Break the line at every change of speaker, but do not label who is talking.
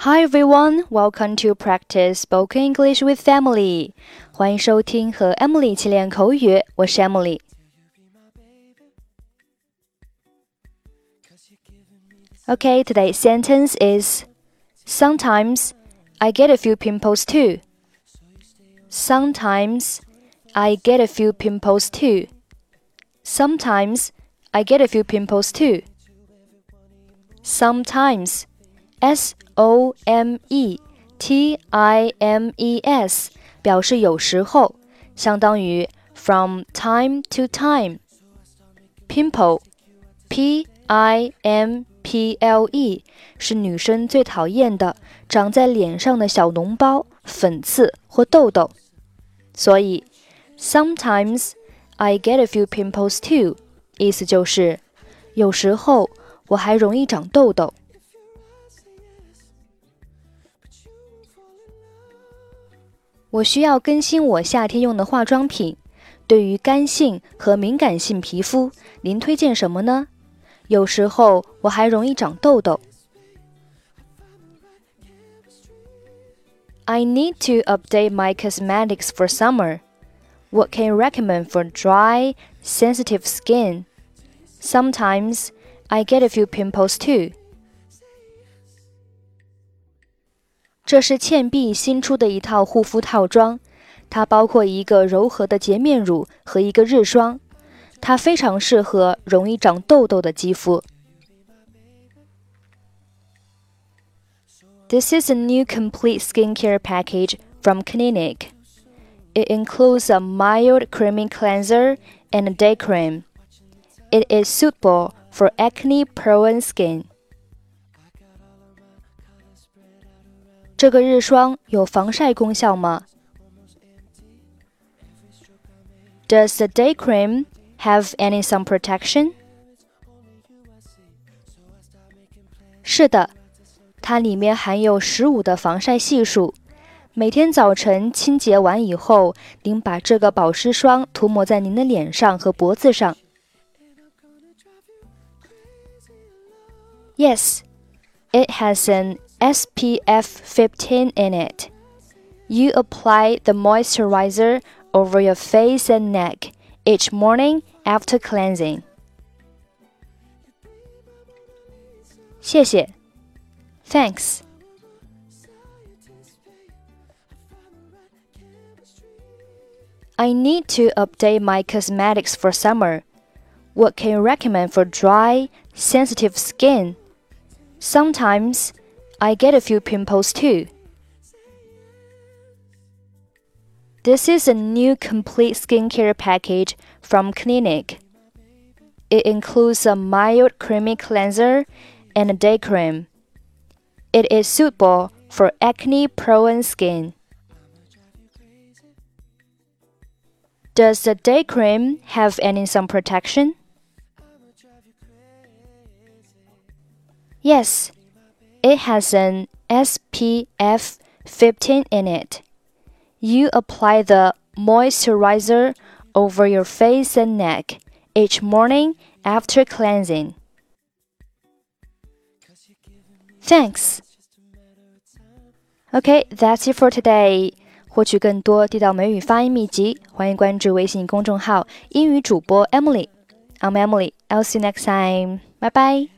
Hi everyone, welcome to practice spoken English with Emily. 欢迎收听和 Emily 一起练口语，我是 Emily。Okay, today's sentence is Sometimes I get a few pimples too. Sometimes I get a few pimples too. Sometimes I get a few pimples too. Sometimes S O M E T I M E S 表示有时候，相当于 from time to time。Pimple, P I M P L E 是女生最讨厌的长在脸上的小脓包、粉刺或痘痘。所以，sometimes I get a few pimples too，意思就是有时候我还容易长痘痘。我需要更新我夏天用的化妆品。对于干性和敏感性皮肤，您推荐什么呢？有时候我还容易长痘痘。I need to update my cosmetics for summer. What can you recommend for dry, sensitive skin? Sometimes I get a few pimples too. 这是倩碧新出的一套护肤套装，它包括一个柔和的洁面乳和一个日霜。它非常适合容易长痘痘的肌肤。This is a new complete skincare package from Clinique. It includes a mild creamy cleanser and a day cream. It is suitable for acne-prone skin. 这个日霜有防晒功效吗？Does the day cream have any sun protection? 是的，它里面含有十五的防晒系数。每天早晨清洁完以后，您把这个保湿霜涂抹在您的脸上和脖子上。Yes, it has an SPF 15 in it. You apply the moisturizer over your face and neck each morning after cleansing. I need to update my cosmetics for summer. What can you recommend for dry, sensitive skin? Sometimes I get a few pimples too. This is a new complete skincare package from Clinique. It includes a mild creamy cleanser and a day cream. It is suitable for acne prone skin. Does the day cream have any sun protection? Yes, it has an SPF 15 in it. You apply the moisturizer over your face and neck each morning after cleansing. Thanks. Okay, that's it for today. 获取更多地道美语发音秘籍，欢迎关注微信公众号“英语主播 Emily”。I'm Emily. I'll see you next time. Bye bye.